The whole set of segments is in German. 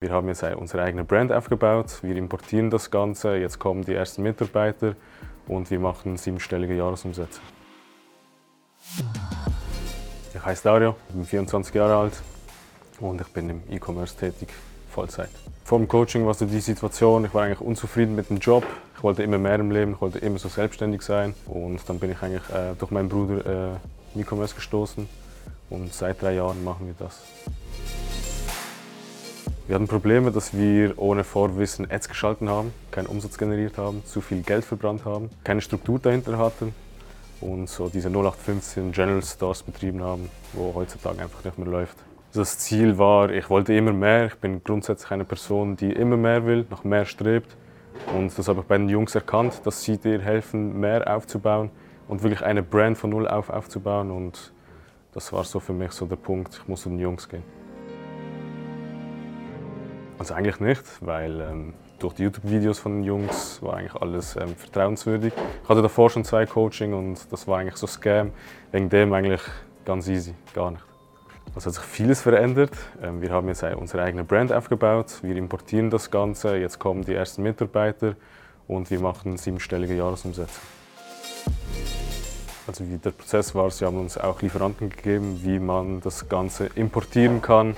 Wir haben jetzt unsere eigene Brand aufgebaut, wir importieren das Ganze, jetzt kommen die ersten Mitarbeiter und wir machen siebenstellige Jahresumsätze. Ich heiße Dario, bin 24 Jahre alt und ich bin im E-Commerce tätig, Vollzeit. Vor dem Coaching war so die Situation, ich war eigentlich unzufrieden mit dem Job. Ich wollte immer mehr im Leben, ich wollte immer so selbstständig sein. Und dann bin ich eigentlich äh, durch meinen Bruder äh, E-Commerce gestoßen und seit drei Jahren machen wir das. Wir hatten Probleme, dass wir ohne Vorwissen Ads geschalten haben, keinen Umsatz generiert haben, zu viel Geld verbrannt haben, keine Struktur dahinter hatten und so diese 0815 General Stores betrieben haben, wo heutzutage einfach nicht mehr läuft. Das Ziel war, ich wollte immer mehr. Ich bin grundsätzlich eine Person, die immer mehr will, nach mehr strebt. Und das habe ich bei den Jungs erkannt, dass sie dir helfen, mehr aufzubauen und wirklich eine Brand von null auf aufzubauen. Und das war so für mich so der Punkt, ich muss zu den Jungs gehen. Also eigentlich nicht, weil ähm, durch die YouTube-Videos von den Jungs war eigentlich alles ähm, vertrauenswürdig. Ich hatte davor schon zwei Coaching und das war eigentlich so Scam. Wegen dem eigentlich ganz easy, gar nicht. Es hat sich vieles verändert. Ähm, wir haben jetzt unsere eigene Brand aufgebaut. Wir importieren das Ganze. Jetzt kommen die ersten Mitarbeiter und wir machen siebenstellige Jahresumsätze. Also wie der Prozess war, sie haben uns auch Lieferanten gegeben, wie man das Ganze importieren kann,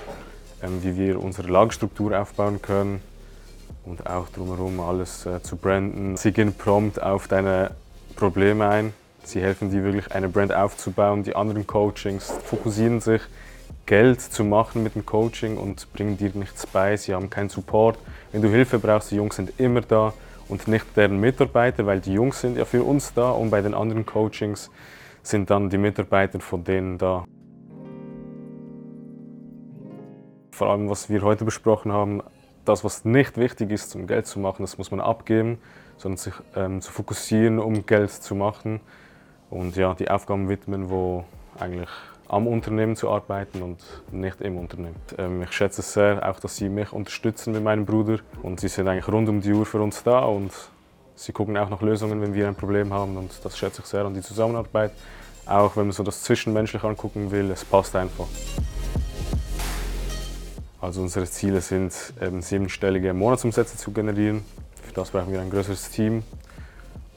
wie wir unsere Lagerstruktur aufbauen können und auch drumherum alles äh, zu branden. Sie gehen prompt auf deine Probleme ein. Sie helfen dir wirklich eine Brand aufzubauen. Die anderen Coachings fokussieren sich, Geld zu machen mit dem Coaching und bringen dir nichts bei. Sie haben keinen Support. Wenn du Hilfe brauchst, die Jungs sind immer da und nicht deren Mitarbeiter, weil die Jungs sind ja für uns da und bei den anderen Coachings sind dann die Mitarbeiter von denen da. Vor allem was wir heute besprochen haben, das, was nicht wichtig ist, um Geld zu machen, das muss man abgeben, sondern sich ähm, zu fokussieren, um Geld zu machen und ja, die Aufgaben widmen, wo eigentlich am Unternehmen zu arbeiten und nicht im Unternehmen. Ähm, ich schätze es sehr, auch dass Sie mich unterstützen mit meinem Bruder und Sie sind eigentlich rund um die Uhr für uns da und Sie gucken auch nach Lösungen, wenn wir ein Problem haben und das schätze ich sehr an die Zusammenarbeit. Auch wenn man so das Zwischenmenschliche angucken will, es passt einfach. Also unsere Ziele sind, eben siebenstellige Monatsumsätze zu generieren. Für das brauchen wir ein größeres Team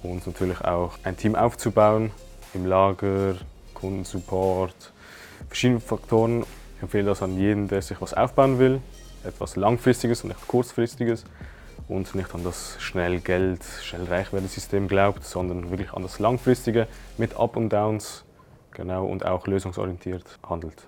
und natürlich auch ein Team aufzubauen im Lager, Kundensupport, verschiedene Faktoren. Ich empfehle das an jeden, der sich was aufbauen will, etwas Langfristiges und nicht Kurzfristiges und nicht an das schnell Geld, schnell Reichwerte-System glaubt, sondern wirklich an das Langfristige mit Up und Downs genau, und auch lösungsorientiert handelt.